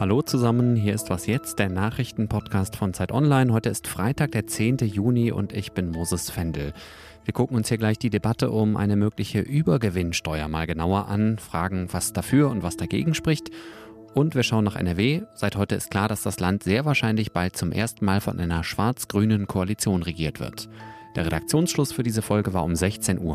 Hallo zusammen, hier ist Was jetzt, der Nachrichtenpodcast von Zeit Online. Heute ist Freitag, der 10. Juni und ich bin Moses Fendel. Wir gucken uns hier gleich die Debatte um eine mögliche Übergewinnsteuer mal genauer an, fragen, was dafür und was dagegen spricht. Und wir schauen nach NRW. Seit heute ist klar, dass das Land sehr wahrscheinlich bald zum ersten Mal von einer schwarz-grünen Koalition regiert wird. Der Redaktionsschluss für diese Folge war um 16 Uhr.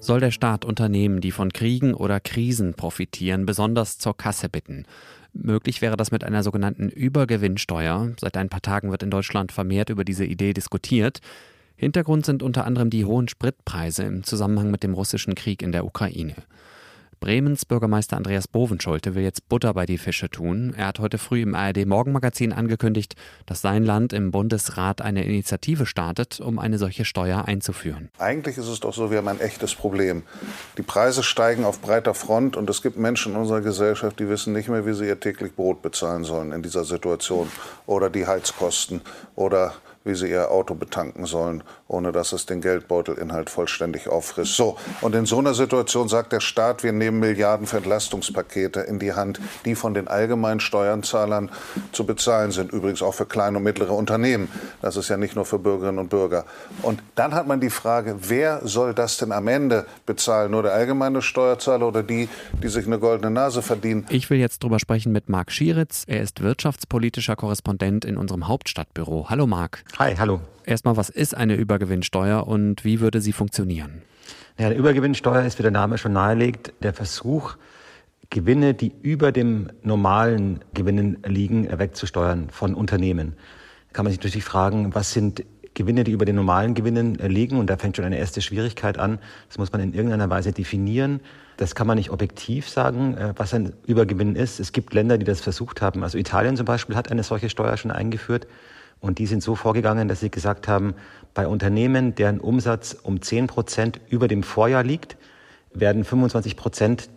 Soll der Staat Unternehmen, die von Kriegen oder Krisen profitieren, besonders zur Kasse bitten? Möglich wäre das mit einer sogenannten Übergewinnsteuer. Seit ein paar Tagen wird in Deutschland vermehrt über diese Idee diskutiert. Hintergrund sind unter anderem die hohen Spritpreise im Zusammenhang mit dem russischen Krieg in der Ukraine. Bremens Bürgermeister Andreas Bovenschulte will jetzt Butter bei die Fische tun. Er hat heute früh im ARD Morgenmagazin angekündigt, dass sein Land im Bundesrat eine Initiative startet, um eine solche Steuer einzuführen. Eigentlich ist es doch so, wir haben ein echtes Problem. Die Preise steigen auf breiter Front und es gibt Menschen in unserer Gesellschaft, die wissen nicht mehr, wie sie ihr täglich Brot bezahlen sollen in dieser Situation oder die Heizkosten oder wie sie ihr Auto betanken sollen, ohne dass es den Geldbeutelinhalt vollständig auffrisst. So, und in so einer Situation sagt der Staat, wir nehmen Milliarden für Entlastungspakete in die Hand, die von den allgemeinen Steuerzahlern zu bezahlen sind. Übrigens auch für kleine und mittlere Unternehmen. Das ist ja nicht nur für Bürgerinnen und Bürger. Und dann hat man die Frage, wer soll das denn am Ende bezahlen? Nur der allgemeine Steuerzahler oder die, die sich eine goldene Nase verdienen? Ich will jetzt drüber sprechen mit Marc Schieritz. Er ist wirtschaftspolitischer Korrespondent in unserem Hauptstadtbüro. Hallo Marc. Hi, hallo. Erstmal, was ist eine Übergewinnsteuer und wie würde sie funktionieren? Ja, eine Übergewinnsteuer ist, wie der Name schon nahelegt, der Versuch, Gewinne, die über dem normalen Gewinnen liegen, wegzusteuern von Unternehmen. Kann man sich natürlich fragen, was sind Gewinne, die über den normalen Gewinnen liegen? Und da fängt schon eine erste Schwierigkeit an. Das muss man in irgendeiner Weise definieren. Das kann man nicht objektiv sagen, äh, was ein Übergewinn ist. Es gibt Länder, die das versucht haben. Also Italien zum Beispiel hat eine solche Steuer schon eingeführt. Und die sind so vorgegangen, dass sie gesagt haben, bei Unternehmen, deren Umsatz um 10 Prozent über dem Vorjahr liegt, werden 25 Prozent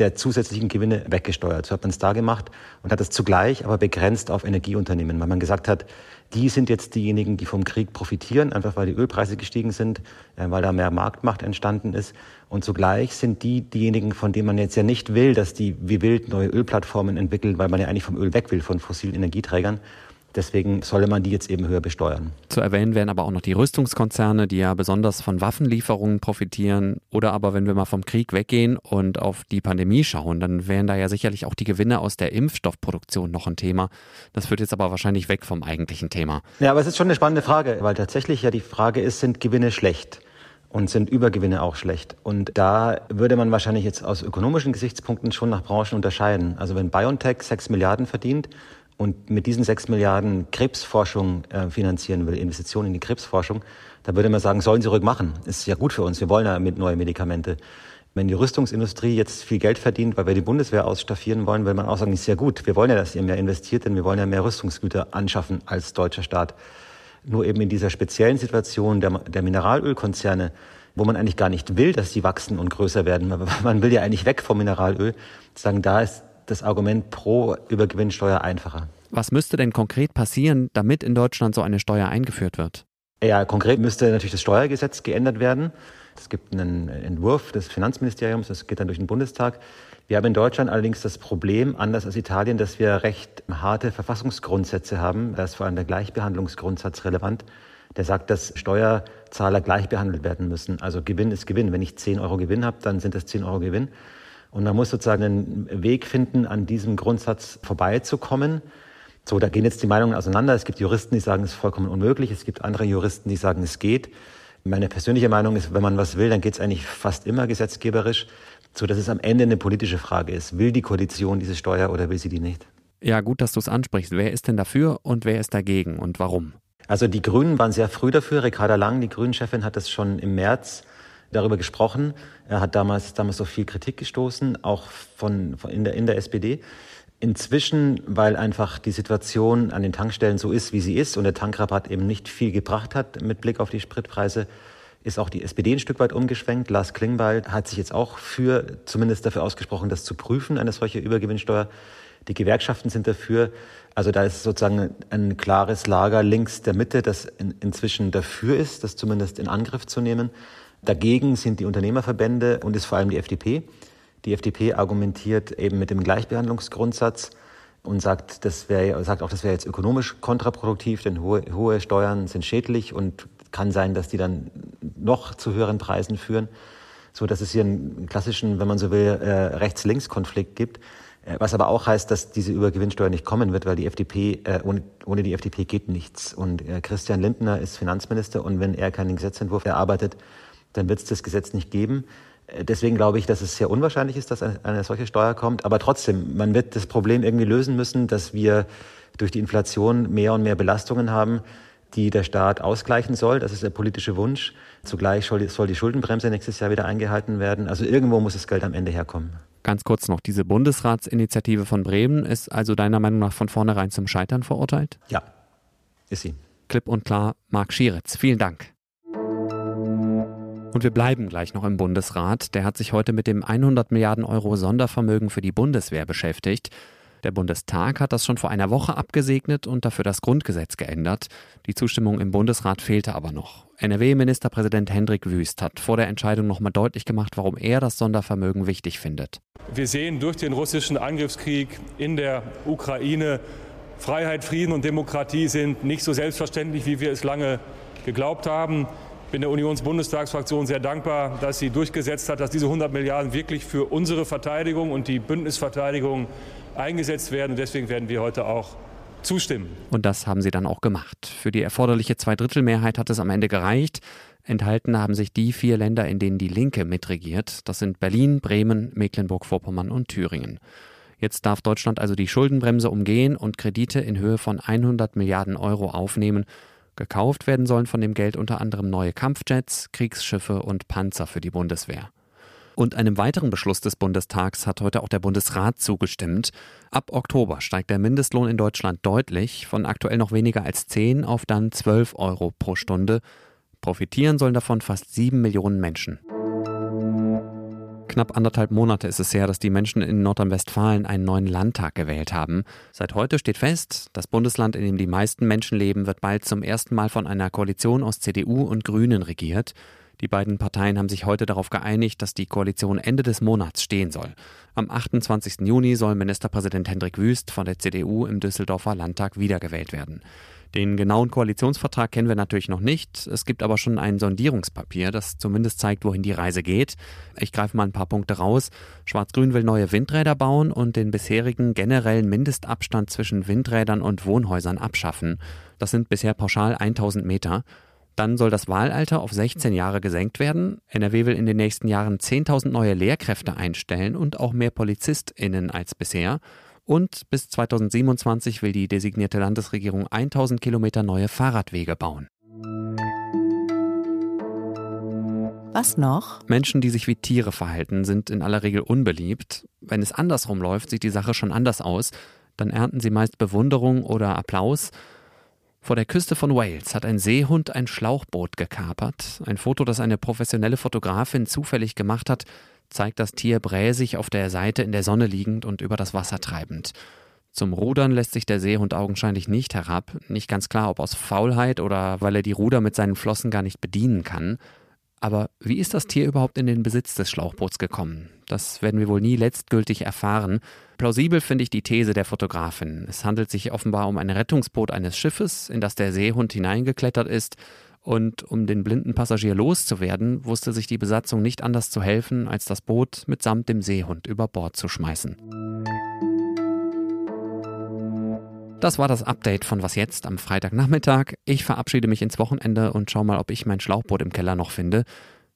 der zusätzlichen Gewinne weggesteuert. So hat man es da gemacht und hat es zugleich aber begrenzt auf Energieunternehmen, weil man gesagt hat, die sind jetzt diejenigen, die vom Krieg profitieren, einfach weil die Ölpreise gestiegen sind, äh, weil da mehr Marktmacht entstanden ist. Und zugleich sind die diejenigen, von denen man jetzt ja nicht will, dass die wie wild neue Ölplattformen entwickeln, weil man ja eigentlich vom Öl weg will, von fossilen Energieträgern. Deswegen solle man die jetzt eben höher besteuern. Zu erwähnen wären aber auch noch die Rüstungskonzerne, die ja besonders von Waffenlieferungen profitieren. Oder aber, wenn wir mal vom Krieg weggehen und auf die Pandemie schauen, dann wären da ja sicherlich auch die Gewinne aus der Impfstoffproduktion noch ein Thema. Das führt jetzt aber wahrscheinlich weg vom eigentlichen Thema. Ja, aber es ist schon eine spannende Frage, weil tatsächlich ja die Frage ist, sind Gewinne schlecht? und sind Übergewinne auch schlecht. Und da würde man wahrscheinlich jetzt aus ökonomischen Gesichtspunkten schon nach Branchen unterscheiden. Also wenn BioNTech sechs Milliarden verdient, und mit diesen sechs Milliarden Krebsforschung äh, finanzieren will, Investitionen in die Krebsforschung, da würde man sagen, sollen sie ruhig machen. Ist ja gut für uns. Wir wollen ja mit neue Medikamente. Wenn die Rüstungsindustrie jetzt viel Geld verdient, weil wir die Bundeswehr ausstaffieren wollen, will man auch sagen, ist ja gut. Wir wollen ja, dass ihr mehr investiert, denn wir wollen ja mehr Rüstungsgüter anschaffen als deutscher Staat. Nur eben in dieser speziellen Situation der, der Mineralölkonzerne, wo man eigentlich gar nicht will, dass die wachsen und größer werden. Man will ja eigentlich weg vom Mineralöl. Sagen, da ist das Argument pro Übergewinnsteuer einfacher. Was müsste denn konkret passieren, damit in Deutschland so eine Steuer eingeführt wird? Ja, konkret müsste natürlich das Steuergesetz geändert werden. Es gibt einen Entwurf des Finanzministeriums, das geht dann durch den Bundestag. Wir haben in Deutschland allerdings das Problem, anders als Italien, dass wir recht harte Verfassungsgrundsätze haben. Da ist vor allem der Gleichbehandlungsgrundsatz relevant. Der sagt, dass Steuerzahler gleich behandelt werden müssen. Also Gewinn ist Gewinn. Wenn ich 10 Euro Gewinn habe, dann sind das 10 Euro Gewinn. Und man muss sozusagen einen Weg finden, an diesem Grundsatz vorbeizukommen. So, da gehen jetzt die Meinungen auseinander. Es gibt Juristen, die sagen, es ist vollkommen unmöglich. Es gibt andere Juristen, die sagen, es geht. Meine persönliche Meinung ist, wenn man was will, dann geht es eigentlich fast immer gesetzgeberisch, so dass es am Ende eine politische Frage ist. Will die Koalition diese Steuer oder will sie die nicht? Ja, gut, dass du es ansprichst. Wer ist denn dafür und wer ist dagegen und warum? Also die Grünen waren sehr früh dafür. Ricarda Lang, die Grünen-Chefin, hat das schon im März darüber gesprochen. Er hat damals, damals auf viel Kritik gestoßen, auch von, von in, der, in der SPD. Inzwischen, weil einfach die Situation an den Tankstellen so ist, wie sie ist und der Tankrabatt eben nicht viel gebracht hat mit Blick auf die Spritpreise, ist auch die SPD ein Stück weit umgeschwenkt. Lars Klingbeil hat sich jetzt auch für, zumindest dafür ausgesprochen, das zu prüfen, eine solche Übergewinnsteuer. Die Gewerkschaften sind dafür. Also da ist sozusagen ein klares Lager links der Mitte, das in, inzwischen dafür ist, das zumindest in Angriff zu nehmen. Dagegen sind die Unternehmerverbände und ist vor allem die FDP. Die FDP argumentiert eben mit dem Gleichbehandlungsgrundsatz und sagt, das wäre, sagt auch, das wäre jetzt ökonomisch kontraproduktiv, denn hohe, hohe Steuern sind schädlich und kann sein, dass die dann noch zu höheren Preisen führen, so dass es hier einen klassischen, wenn man so will, äh, Rechts-Links-Konflikt gibt. Äh, was aber auch heißt, dass diese Übergewinnsteuer nicht kommen wird, weil die FDP, äh, ohne, ohne die FDP geht nichts. Und äh, Christian Lindner ist Finanzminister und wenn er keinen Gesetzentwurf erarbeitet, dann wird es das Gesetz nicht geben. Äh, deswegen glaube ich, dass es sehr unwahrscheinlich ist, dass eine, eine solche Steuer kommt. Aber trotzdem, man wird das Problem irgendwie lösen müssen, dass wir durch die Inflation mehr und mehr Belastungen haben, die der Staat ausgleichen soll. Das ist der politische Wunsch. Zugleich soll die Schuldenbremse nächstes Jahr wieder eingehalten werden. Also irgendwo muss das Geld am Ende herkommen. Ganz kurz noch, diese Bundesratsinitiative von Bremen ist also deiner Meinung nach von vornherein zum Scheitern verurteilt? Ja, ist sie. Klipp und klar, Marc Schieritz. Vielen Dank. Und wir bleiben gleich noch im Bundesrat. Der hat sich heute mit dem 100 Milliarden Euro Sondervermögen für die Bundeswehr beschäftigt. Der Bundestag hat das schon vor einer Woche abgesegnet und dafür das Grundgesetz geändert. Die Zustimmung im Bundesrat fehlte aber noch. NRW-Ministerpräsident Hendrik Wüst hat vor der Entscheidung nochmal deutlich gemacht, warum er das Sondervermögen wichtig findet. Wir sehen durch den russischen Angriffskrieg in der Ukraine, Freiheit, Frieden und Demokratie sind nicht so selbstverständlich, wie wir es lange geglaubt haben. Ich bin der Unionsbundestagsfraktion sehr dankbar, dass sie durchgesetzt hat, dass diese 100 Milliarden wirklich für unsere Verteidigung und die Bündnisverteidigung eingesetzt werden. Deswegen werden wir heute auch zustimmen. Und das haben sie dann auch gemacht. Für die erforderliche Zweidrittelmehrheit hat es am Ende gereicht. Enthalten haben sich die vier Länder, in denen die Linke mitregiert. Das sind Berlin, Bremen, Mecklenburg-Vorpommern und Thüringen. Jetzt darf Deutschland also die Schuldenbremse umgehen und Kredite in Höhe von 100 Milliarden Euro aufnehmen. Gekauft werden sollen von dem Geld unter anderem neue Kampfjets, Kriegsschiffe und Panzer für die Bundeswehr. Und einem weiteren Beschluss des Bundestags hat heute auch der Bundesrat zugestimmt. Ab Oktober steigt der Mindestlohn in Deutschland deutlich, von aktuell noch weniger als 10 auf dann 12 Euro pro Stunde. Profitieren sollen davon fast 7 Millionen Menschen. Knapp anderthalb Monate ist es her, dass die Menschen in Nordrhein-Westfalen einen neuen Landtag gewählt haben. Seit heute steht fest, das Bundesland, in dem die meisten Menschen leben, wird bald zum ersten Mal von einer Koalition aus CDU und Grünen regiert. Die beiden Parteien haben sich heute darauf geeinigt, dass die Koalition Ende des Monats stehen soll. Am 28. Juni soll Ministerpräsident Hendrik Wüst von der CDU im Düsseldorfer Landtag wiedergewählt werden. Den genauen Koalitionsvertrag kennen wir natürlich noch nicht. Es gibt aber schon ein Sondierungspapier, das zumindest zeigt, wohin die Reise geht. Ich greife mal ein paar Punkte raus. Schwarz-Grün will neue Windräder bauen und den bisherigen generellen Mindestabstand zwischen Windrädern und Wohnhäusern abschaffen. Das sind bisher pauschal 1000 Meter. Dann soll das Wahlalter auf 16 Jahre gesenkt werden. NRW will in den nächsten Jahren 10.000 neue Lehrkräfte einstellen und auch mehr PolizistInnen als bisher. Und bis 2027 will die designierte Landesregierung 1000 Kilometer neue Fahrradwege bauen. Was noch? Menschen, die sich wie Tiere verhalten, sind in aller Regel unbeliebt. Wenn es andersrum läuft, sieht die Sache schon anders aus. Dann ernten sie meist Bewunderung oder Applaus. Vor der Küste von Wales hat ein Seehund ein Schlauchboot gekapert. Ein Foto, das eine professionelle Fotografin zufällig gemacht hat, zeigt das Tier bräsig auf der Seite in der Sonne liegend und über das Wasser treibend. Zum Rudern lässt sich der Seehund augenscheinlich nicht herab. Nicht ganz klar, ob aus Faulheit oder weil er die Ruder mit seinen Flossen gar nicht bedienen kann. Aber wie ist das Tier überhaupt in den Besitz des Schlauchboots gekommen? Das werden wir wohl nie letztgültig erfahren. Plausibel finde ich die These der Fotografin. Es handelt sich offenbar um ein Rettungsboot eines Schiffes, in das der Seehund hineingeklettert ist und um den blinden Passagier loszuwerden, wusste sich die Besatzung nicht anders zu helfen, als das Boot mitsamt dem Seehund über Bord zu schmeißen. Das war das Update von Was jetzt am Freitagnachmittag. Ich verabschiede mich ins Wochenende und schau mal, ob ich mein Schlauchboot im Keller noch finde.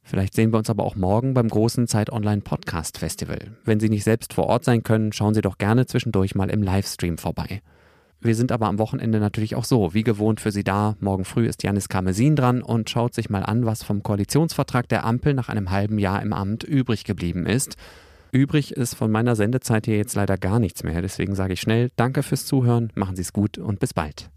Vielleicht sehen wir uns aber auch morgen beim großen Zeit Online Podcast Festival. Wenn Sie nicht selbst vor Ort sein können, schauen Sie doch gerne zwischendurch mal im Livestream vorbei. Wir sind aber am Wochenende natürlich auch so, wie gewohnt für Sie da. Morgen früh ist Janis Karmesin dran und schaut sich mal an, was vom Koalitionsvertrag der Ampel nach einem halben Jahr im Amt übrig geblieben ist. Übrig ist von meiner Sendezeit hier jetzt leider gar nichts mehr. Deswegen sage ich schnell Danke fürs Zuhören, machen Sie es gut und bis bald.